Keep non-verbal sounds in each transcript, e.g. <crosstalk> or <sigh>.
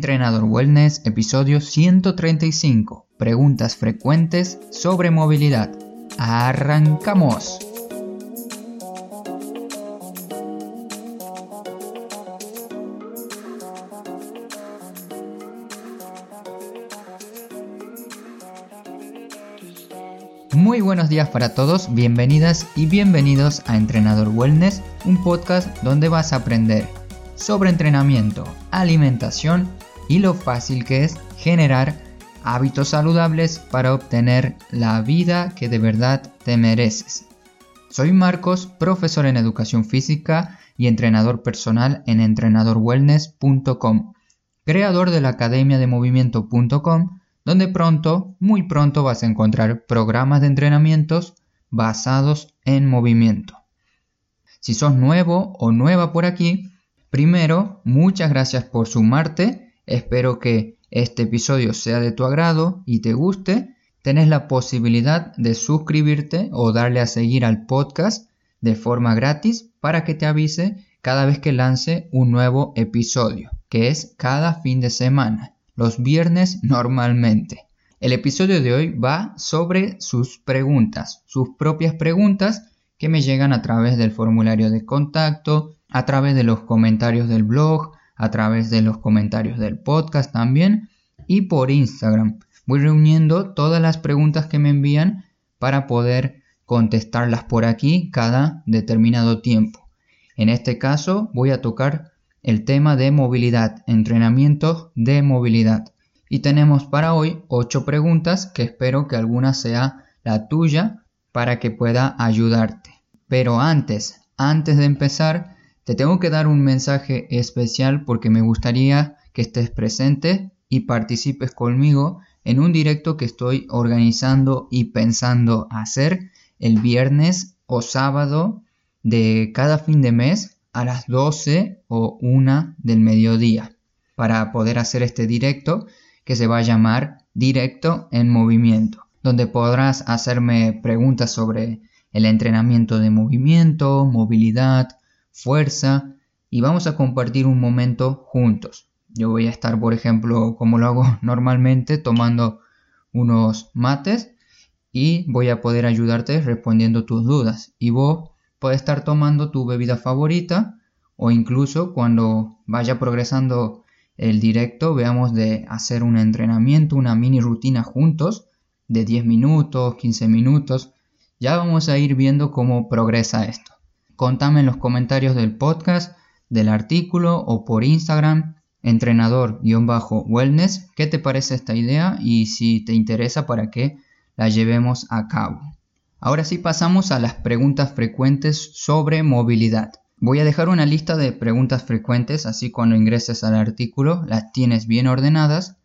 Entrenador Wellness, episodio 135. Preguntas frecuentes sobre movilidad. ¡Arrancamos! Muy buenos días para todos, bienvenidas y bienvenidos a Entrenador Wellness, un podcast donde vas a aprender sobre entrenamiento, alimentación y lo fácil que es generar hábitos saludables para obtener la vida que de verdad te mereces. Soy Marcos, profesor en educación física y entrenador personal en entrenadorwellness.com, creador de la academia de movimiento.com, donde pronto, muy pronto vas a encontrar programas de entrenamientos basados en movimiento. Si sos nuevo o nueva por aquí, Primero, muchas gracias por sumarte. Espero que este episodio sea de tu agrado y te guste. Tenés la posibilidad de suscribirte o darle a seguir al podcast de forma gratis para que te avise cada vez que lance un nuevo episodio, que es cada fin de semana, los viernes normalmente. El episodio de hoy va sobre sus preguntas, sus propias preguntas que me llegan a través del formulario de contacto, a través de los comentarios del blog, a través de los comentarios del podcast también y por Instagram. Voy reuniendo todas las preguntas que me envían para poder contestarlas por aquí cada determinado tiempo. En este caso voy a tocar el tema de movilidad, entrenamiento de movilidad. Y tenemos para hoy ocho preguntas que espero que alguna sea la tuya para que pueda ayudarte. Pero antes, antes de empezar, te tengo que dar un mensaje especial porque me gustaría que estés presente y participes conmigo en un directo que estoy organizando y pensando hacer el viernes o sábado de cada fin de mes a las 12 o 1 del mediodía para poder hacer este directo que se va a llamar Directo en Movimiento, donde podrás hacerme preguntas sobre el entrenamiento de movimiento, movilidad, fuerza y vamos a compartir un momento juntos. Yo voy a estar, por ejemplo, como lo hago <laughs> normalmente, tomando unos mates y voy a poder ayudarte respondiendo tus dudas. Y vos puedes estar tomando tu bebida favorita o incluso cuando vaya progresando el directo veamos de hacer un entrenamiento, una mini rutina juntos de 10 minutos, 15 minutos. Ya vamos a ir viendo cómo progresa esto. Contame en los comentarios del podcast, del artículo o por Instagram, entrenador-wellness, qué te parece esta idea y si te interesa para que la llevemos a cabo. Ahora sí pasamos a las preguntas frecuentes sobre movilidad. Voy a dejar una lista de preguntas frecuentes, así cuando ingreses al artículo las tienes bien ordenadas.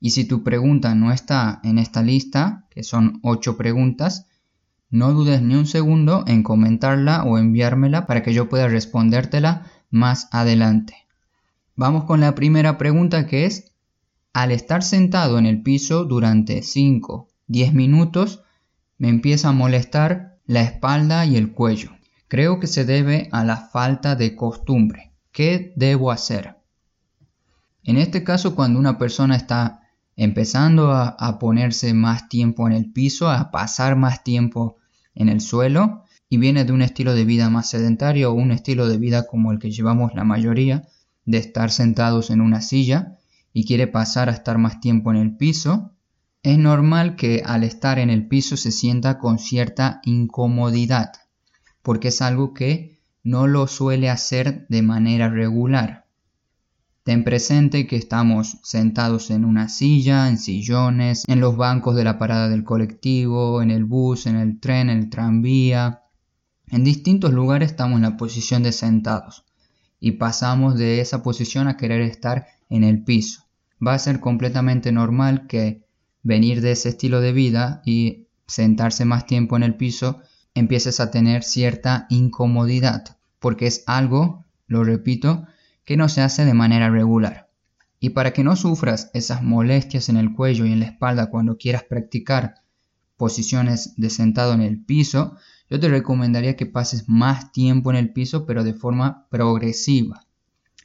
Y si tu pregunta no está en esta lista, que son 8 preguntas, no dudes ni un segundo en comentarla o enviármela para que yo pueda respondértela más adelante. Vamos con la primera pregunta que es, al estar sentado en el piso durante 5, 10 minutos, me empieza a molestar la espalda y el cuello. Creo que se debe a la falta de costumbre. ¿Qué debo hacer? En este caso, cuando una persona está empezando a, ponerse más tiempo en el piso, a pasar más tiempo en el suelo y viene de un estilo de vida más sedentario un estilo de vida como el que llevamos la mayoría, de estar sentados en una silla y quiere pasar a estar más tiempo en el piso, es normal que al estar en el piso se sienta con cierta incomodidad, porque es algo que no lo suele hacer de manera regular. Ten presente que estamos sentados en una silla, en sillones, en los bancos de la parada del colectivo, en el bus, en el tren, en el tranvía. En distintos lugares estamos en la posición de sentados y pasamos de esa posición a querer estar en el piso. Va a ser completamente normal que venir de ese estilo de vida y sentarse más tiempo en el piso empieces a tener cierta incomodidad, porque es algo, lo repito, que no se hace de manera regular. Y para que no sufras esas molestias en el cuello y en la espalda cuando quieras practicar posiciones de sentado en el piso, yo te recomendaría que pases más tiempo en el piso pero de forma progresiva.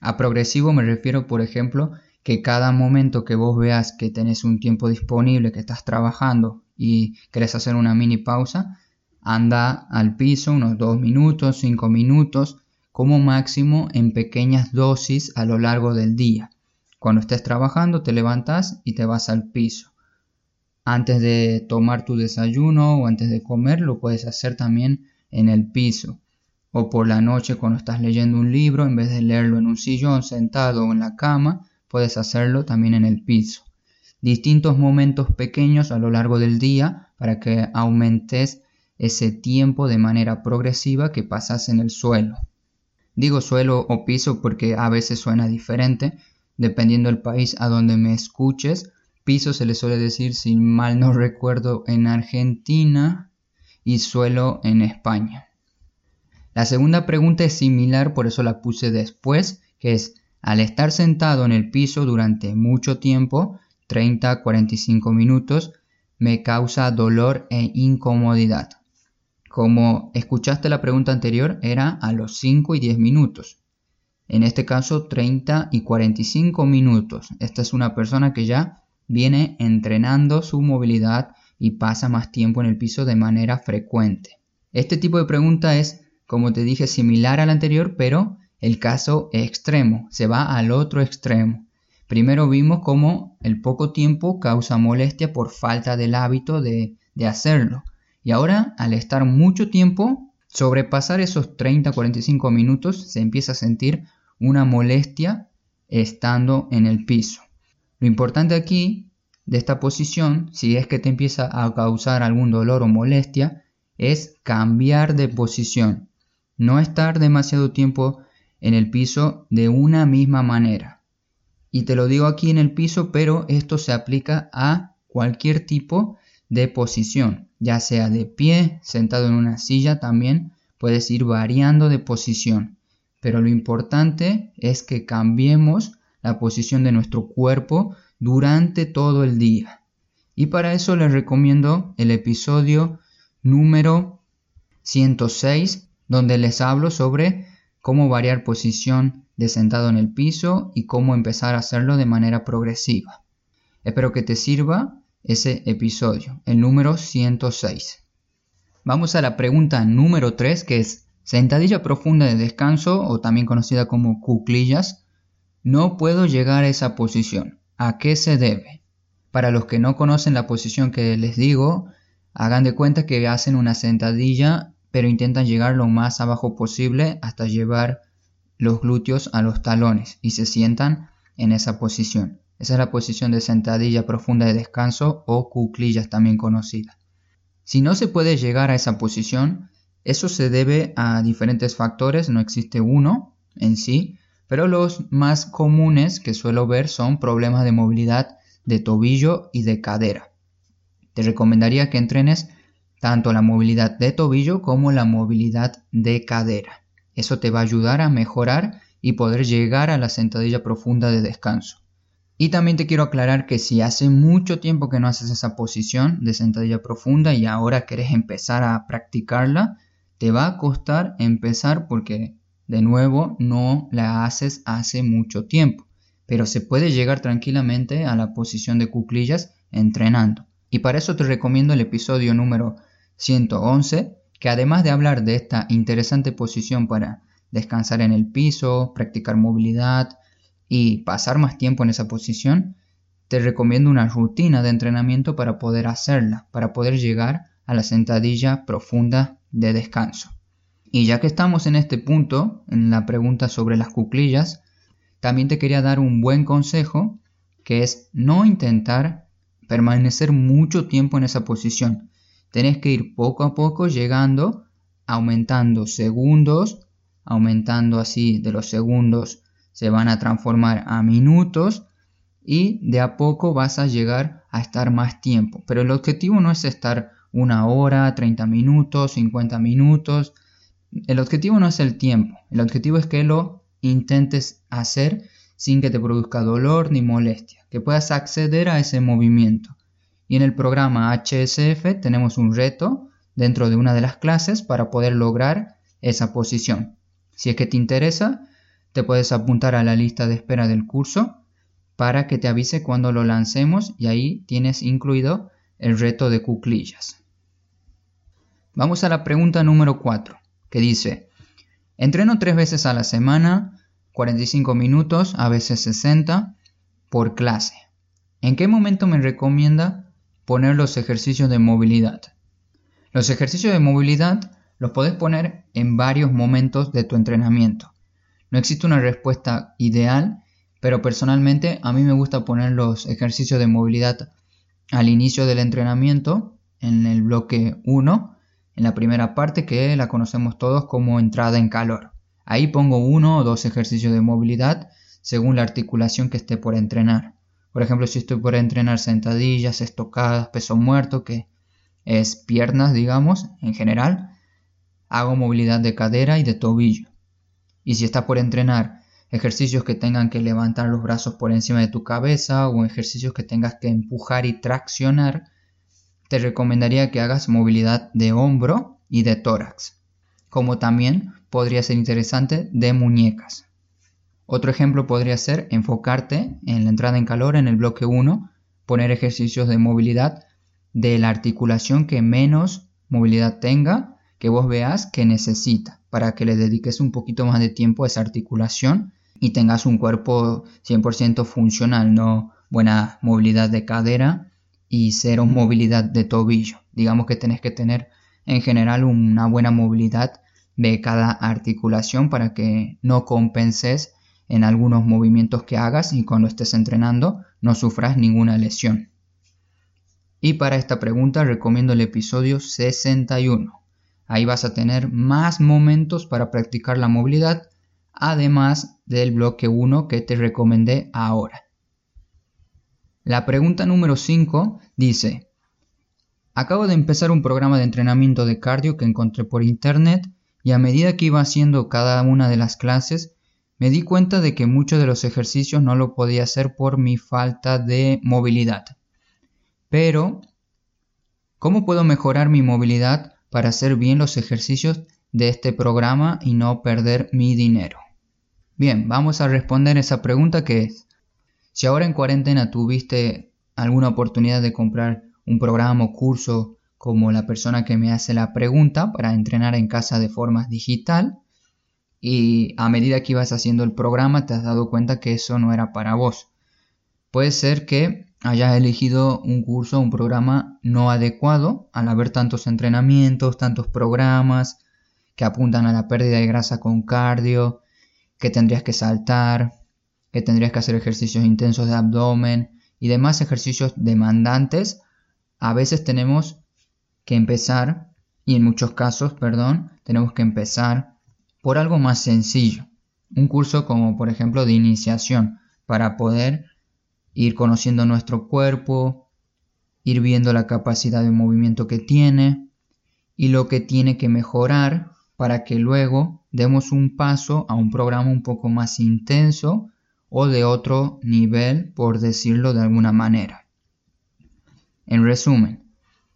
A progresivo me refiero, por ejemplo, que cada momento que vos veas que tenés un tiempo disponible, que estás trabajando y querés hacer una mini pausa, anda al piso unos 2 minutos, 5 minutos, como máximo en pequeñas dosis a lo largo del día. Cuando estés trabajando te levantas y te vas al piso. Antes de tomar tu desayuno o antes de comer lo puedes hacer también en el piso. O por la noche cuando estás leyendo un libro, en vez de leerlo en un sillón sentado o en la cama, puedes hacerlo también en el piso. Distintos momentos pequeños a lo largo del día para que aumentes ese tiempo de manera progresiva que pasas en el suelo. Digo suelo o piso porque a veces suena diferente, dependiendo del país a donde me escuches. Piso se le suele decir, si mal no recuerdo, en Argentina y suelo en España. La segunda pregunta es similar, por eso la puse después, que es, al estar sentado en el piso durante mucho tiempo, 30-45 minutos, me causa dolor e incomodidad. Como escuchaste la pregunta anterior, era a los 5 y 10 minutos. En este caso, 30 y 45 minutos. Esta es una persona que ya viene entrenando su movilidad y pasa más tiempo en el piso de manera frecuente. Este tipo de pregunta es, como te dije, similar al anterior, pero el caso extremo, se va al otro extremo. Primero vimos cómo el poco tiempo causa molestia por falta del hábito de, de hacerlo. Y ahora, al estar mucho tiempo, sobrepasar esos 30-45 minutos, se empieza a sentir una molestia estando en el piso. Lo importante aquí de esta posición, si es que te empieza a causar algún dolor o molestia, es cambiar de posición. No estar demasiado tiempo en el piso de una misma manera. Y te lo digo aquí en el piso, pero esto se aplica a cualquier tipo de posición, ya sea de pie, sentado en una silla también, puedes ir variando de posición. Pero lo importante es que cambiemos la posición de nuestro cuerpo durante todo el día. Y para eso les recomiendo el episodio número 106, donde les hablo sobre cómo variar posición de sentado en el piso y cómo empezar a hacerlo de manera progresiva. Espero que te sirva ese episodio, el número 106. Vamos a la pregunta número 3 que es sentadilla profunda de descanso o también conocida como cuclillas. No puedo llegar a esa posición. ¿A qué se debe? Para los que no conocen la posición que les digo, hagan de cuenta que hacen una sentadilla pero intentan llegar lo más abajo posible hasta llevar los glúteos a los talones y se sientan en esa posición. Esa es la posición de sentadilla profunda de descanso o cuclillas también conocida. Si no se puede llegar a esa posición, eso se debe a diferentes factores, no existe uno en sí, pero los más comunes que suelo ver son problemas de movilidad de tobillo y de cadera. Te recomendaría que entrenes tanto la movilidad de tobillo como la movilidad de cadera. Eso te va a ayudar a mejorar y poder llegar a la sentadilla profunda de descanso. Y también te quiero aclarar que si hace mucho tiempo que no haces esa posición de sentadilla profunda y ahora quieres empezar a practicarla, te va a costar empezar porque de nuevo no la haces hace mucho tiempo. Pero se puede llegar tranquilamente a la posición de cuclillas entrenando. Y para eso te recomiendo el episodio número 111, que además de hablar de esta interesante posición para descansar en el piso, practicar movilidad, y pasar más tiempo en esa posición, te recomiendo una rutina de entrenamiento para poder hacerla, para poder llegar a la sentadilla profunda de descanso. Y ya que estamos en este punto, en la pregunta sobre las cuclillas, también te quería dar un buen consejo, que es no intentar permanecer mucho tiempo en esa posición. Tenés que ir poco a poco llegando, aumentando segundos, aumentando así de los segundos se van a transformar a minutos y de a poco vas a llegar a estar más tiempo. Pero el objetivo no es estar una hora, 30 minutos, 50 minutos. El objetivo no es el tiempo. El objetivo es que lo intentes hacer sin que te produzca dolor ni molestia, que puedas acceder a ese movimiento. Y en el programa HSF tenemos un reto dentro de una de las clases para poder lograr esa posición. Si es que te interesa, te puedes apuntar a la lista de espera del curso. para que te avise cuando lo lancemos y ahí tienes incluido el reto de cuclillas. Vamos a la pregunta número 4, que dice, entreno tres veces a la semana, 45 minutos, a veces 60, por clase. ¿En qué momento me recomienda poner los ejercicios de movilidad? Los ejercicios de movilidad los puedes poner en varios momentos de tu entrenamiento. No existe una respuesta ideal, pero personalmente a mí me gusta poner los ejercicios de movilidad al inicio del entrenamiento, en el bloque 1, en la primera parte que la conocemos todos como entrada en calor. Ahí pongo uno o dos ejercicios de movilidad según la articulación que esté por entrenar. Por ejemplo, si estoy por entrenar sentadillas, estocadas, peso muerto, que es piernas, digamos, en general, hago movilidad de cadera y de tobillo. Y si está por entrenar ejercicios que tengan que levantar los brazos por encima de tu cabeza o ejercicios que tengas que empujar y traccionar, te recomendaría que hagas movilidad de hombro y de tórax, como también podría ser interesante de muñecas. Otro ejemplo podría ser enfocarte en la entrada en calor en el bloque 1, poner ejercicios de movilidad de la articulación que menos movilidad tenga, que vos veas que necesita, para que le dediques un poquito más de tiempo a esa articulación y tengas un cuerpo 100% funcional, no buena movilidad de cadera y cero movilidad de tobillo. Digamos que tenés que tener en general una buena movilidad de cada articulación para que no compenses en algunos movimientos que hagas y cuando estés entrenando no sufras ninguna lesión. Y para esta pregunta recomiendo el episodio 61. Ahí vas a tener más momentos para practicar la movilidad, además del bloque 1 que te recomendé ahora. La pregunta número 5 dice, acabo de empezar un programa de entrenamiento de cardio que encontré por internet y a medida que iba haciendo cada una de las clases me di cuenta de que muchos de los ejercicios no lo podía hacer por mi falta de movilidad. Pero, ¿cómo puedo mejorar mi movilidad para hacer bien los ejercicios de este programa y no perder mi dinero? Bien, vamos a responder esa pregunta que es, si ahora en cuarentena tuviste alguna oportunidad de comprar un programa o curso como la persona que me hace la pregunta para entrenar en casa de forma digital, y a medida que ibas haciendo el programa te has dado cuenta que eso no era para vos. Puede ser que hayas elegido un curso un programa no adecuado al haber tantos entrenamientos, tantos programas que apuntan a la pérdida de grasa con cardio, que tendrías que saltar, que tendrías que hacer ejercicios intensos de abdomen y demás ejercicios demandantes. A veces tenemos que empezar, y en muchos casos, perdón, tenemos que empezar por algo más sencillo. Un curso como por ejemplo de iniciación para poder ir conociendo nuestro cuerpo, ir viendo la capacidad de movimiento que tiene y lo que tiene que mejorar para que luego demos un paso a un programa un poco más intenso o de otro nivel, por decirlo de alguna manera. En resumen,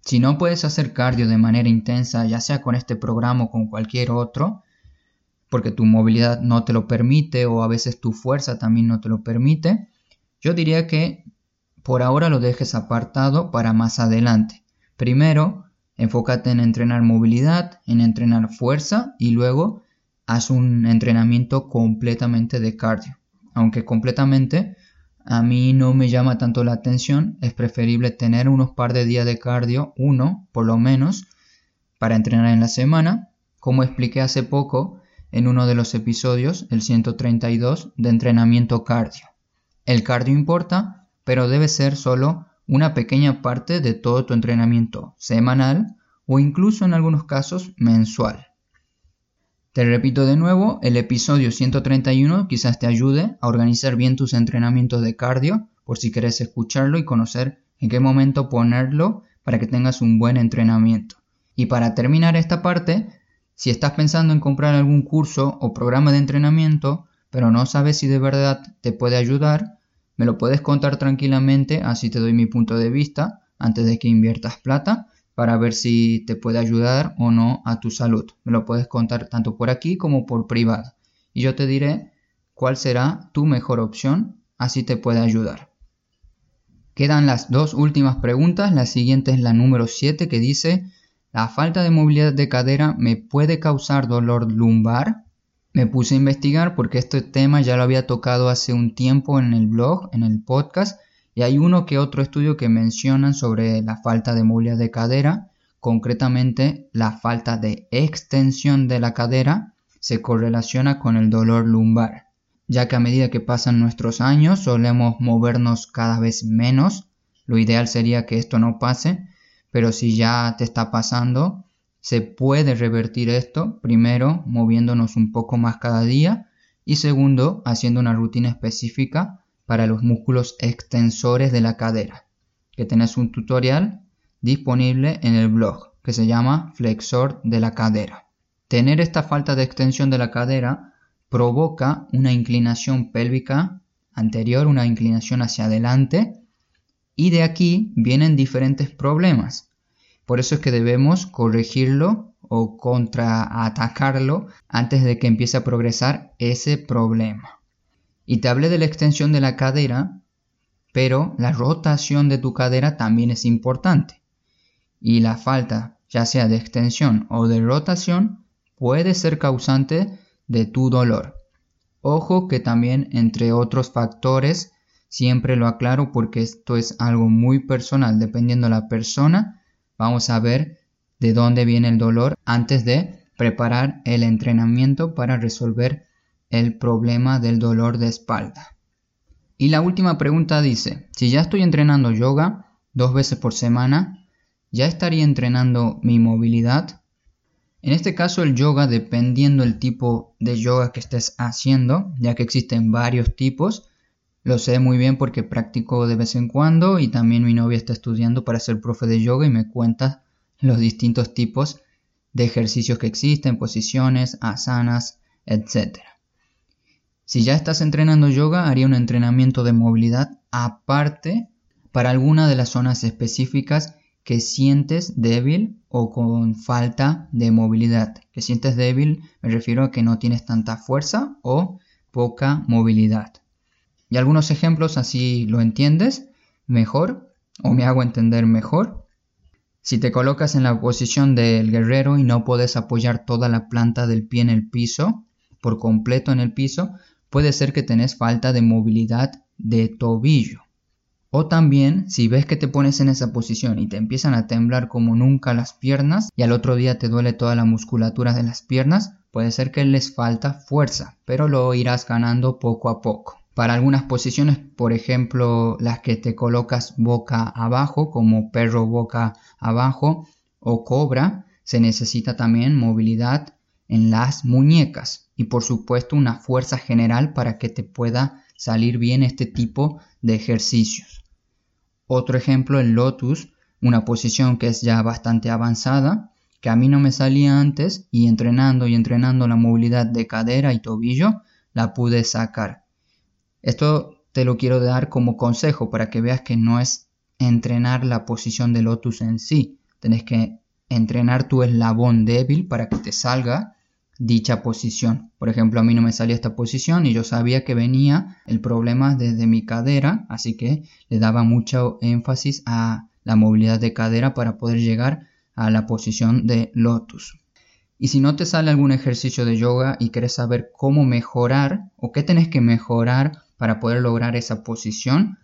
si no puedes hacer cardio de manera intensa, ya sea con este programa o con cualquier otro, porque tu movilidad no te lo permite o a veces tu fuerza también no te lo permite, yo diría que por ahora lo dejes apartado para más adelante. Primero, enfócate en entrenar movilidad, en entrenar fuerza y luego haz un entrenamiento completamente de cardio. Aunque completamente a mí no me llama tanto la atención, es preferible tener unos par de días de cardio, uno por lo menos, para entrenar en la semana. Como expliqué hace poco, en uno de los episodios, el 132, de entrenamiento cardio. El cardio importa, pero debe ser solo una pequeña parte de todo tu entrenamiento semanal o incluso en algunos casos mensual. Te repito de nuevo, el episodio 131 quizás te ayude a organizar bien tus entrenamientos de cardio por si quieres escucharlo y conocer en qué momento ponerlo para que tengas un buen entrenamiento. Y para terminar esta parte, si estás pensando en comprar algún curso o programa de entrenamiento, pero no sabes si de verdad te puede ayudar, me lo puedes contar tranquilamente, así te doy mi punto de vista antes de que inviertas plata para ver si te puede ayudar o no a tu salud. Me lo puedes contar tanto por aquí como por privado. Y yo te diré cuál será tu mejor opción así te puede ayudar. Quedan las dos últimas preguntas, la siguiente es la número 7 que dice, ¿la falta de movilidad de cadera me puede causar dolor lumbar? Me puse a investigar porque este tema ya lo había tocado hace un tiempo en el blog, en el podcast, y hay uno que otro estudio que mencionan sobre la falta de movilidad de cadera, concretamente la falta de extensión de la cadera se correlaciona con el dolor lumbar, ya que a medida que pasan nuestros años solemos movernos cada vez menos, lo ideal sería que esto no pase, pero si ya te está pasando, se puede revertir esto, primero moviéndonos un poco más cada día y segundo haciendo una rutina específica para los músculos extensores de la cadera, que tenés un tutorial disponible en el blog que se llama flexor de la cadera. Tener esta falta de extensión de la cadera provoca una inclinación pélvica anterior, una inclinación hacia adelante, y de aquí vienen diferentes problemas. Por eso es que debemos corregirlo o contraatacarlo antes de que empiece a progresar ese problema. Y te hablé de la extensión de la cadera, pero la rotación de tu cadera también es importante. Y la falta, ya sea de extensión o de rotación, puede ser causante de tu dolor. Ojo que también entre otros factores, siempre lo aclaro porque esto es algo muy personal, dependiendo de la persona, vamos a ver de dónde viene el dolor antes de preparar el entrenamiento para resolver el problema del dolor de espalda. Y la última pregunta dice, si ya estoy entrenando yoga dos veces por semana, ¿ya estaría entrenando mi movilidad? En este caso el yoga, dependiendo del tipo de yoga que estés haciendo, ya que existen varios tipos, lo sé muy bien porque practico de vez en cuando y también mi novia está estudiando para ser profe de yoga y me cuenta los distintos tipos de ejercicios que existen, posiciones, asanas, etc. Si ya estás entrenando yoga, haría un entrenamiento de movilidad aparte para alguna de las zonas específicas que sientes débil o con falta de movilidad. Que sientes débil me refiero a que no tienes tanta fuerza o poca movilidad. Y algunos ejemplos así lo entiendes mejor o me hago entender mejor. Si te colocas en la posición del guerrero y no puedes apoyar toda la planta del pie en el piso, por completo en el piso, puede ser que tenés falta de movilidad de tobillo. O también si ves que te pones en esa posición y te empiezan a temblar como nunca las piernas y al otro día te duele toda la musculatura de las piernas, puede ser que les falta fuerza, pero lo irás ganando poco a poco. Para algunas posiciones, por ejemplo, las que te colocas boca abajo, como perro boca abajo o cobra, se necesita también movilidad en las muñecas y por supuesto una fuerza general para que te pueda salir bien este tipo de ejercicios. Otro ejemplo, el lotus, una posición que es ya bastante avanzada, que a mí no me salía antes y entrenando y entrenando la movilidad de cadera y tobillo, la pude sacar. Esto te lo quiero dar como consejo para que veas que no es entrenar la posición de lotus en sí, tenés que entrenar tu eslabón débil para que te salga dicha posición. Por ejemplo, a mí no me salía esta posición y yo sabía que venía el problema desde mi cadera, así que le daba mucho énfasis a la movilidad de cadera para poder llegar a la posición de lotus. Y si no te sale algún ejercicio de yoga y quieres saber cómo mejorar o qué tenés que mejorar para poder lograr esa posición,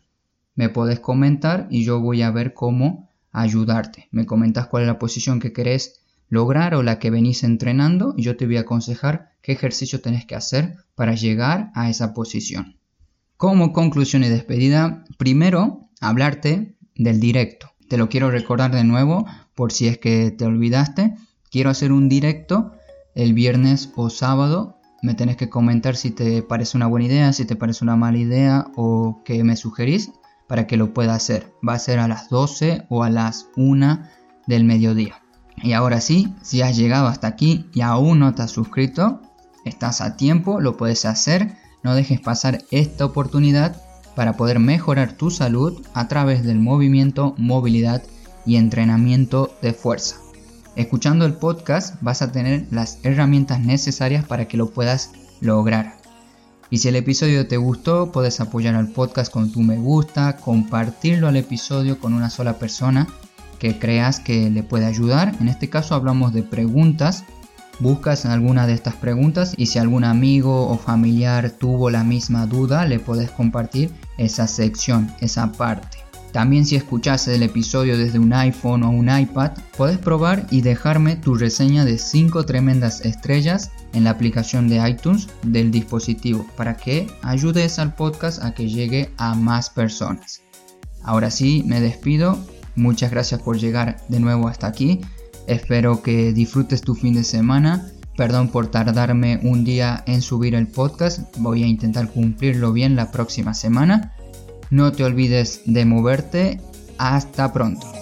me puedes comentar y yo voy a ver cómo ayudarte. Me comentas cuál es la posición que querés lograr o la que venís entrenando y yo te voy a aconsejar qué ejercicio tenés que hacer para llegar a esa posición. Como conclusión y despedida, primero hablarte del directo. Te lo quiero recordar de nuevo por si es que te olvidaste. Quiero hacer un directo el viernes o sábado. Me tenés que comentar si te parece una buena idea, si te parece una mala idea o qué me sugerís para que lo pueda hacer. Va a ser a las 12 o a las 1 del mediodía. Y ahora sí, si has llegado hasta aquí y aún no te has suscrito, estás a tiempo, lo puedes hacer. No dejes pasar esta oportunidad para poder mejorar tu salud a través del movimiento, movilidad y entrenamiento de fuerza. Escuchando el podcast vas a tener las herramientas necesarias para que lo puedas lograr. Y si el episodio te gustó, puedes apoyar al podcast con tu me gusta, compartirlo al episodio con una sola persona que creas que le puede ayudar. En este caso hablamos de preguntas. Buscas alguna de estas preguntas y si algún amigo o familiar tuvo la misma duda, le puedes compartir esa sección, esa parte. También si escuchas el episodio desde un iPhone o un iPad, puedes probar y dejarme tu reseña de 5 tremendas estrellas en la aplicación de iTunes del dispositivo para que ayudes al podcast a que llegue a más personas. Ahora sí, me despido. Muchas gracias por llegar de nuevo hasta aquí. Espero que disfrutes tu fin de semana. Perdón por tardarme un día en subir el podcast. Voy a intentar cumplirlo bien la próxima semana. No te olvides de moverte. Hasta pronto.